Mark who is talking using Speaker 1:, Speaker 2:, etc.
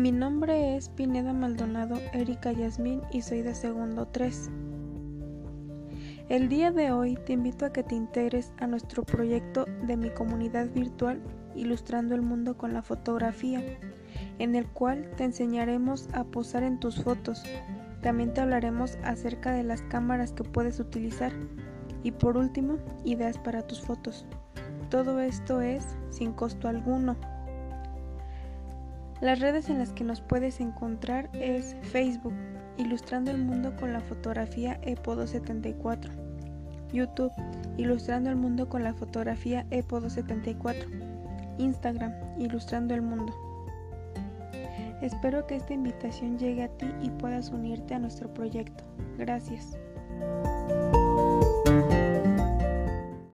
Speaker 1: Mi nombre es Pineda Maldonado Erika Yasmín y soy de segundo 3. El día de hoy te invito a que te integres a nuestro proyecto de mi comunidad virtual Ilustrando el Mundo con la Fotografía, en el cual te enseñaremos a posar en tus fotos. También te hablaremos acerca de las cámaras que puedes utilizar y por último, ideas para tus fotos. Todo esto es sin costo alguno. Las redes en las que nos puedes encontrar es Facebook, Ilustrando el Mundo con la fotografía EPO 74 YouTube, Ilustrando el Mundo con la fotografía EPO 74 Instagram, Ilustrando el Mundo. Espero que esta invitación llegue a ti y puedas unirte a nuestro proyecto. Gracias.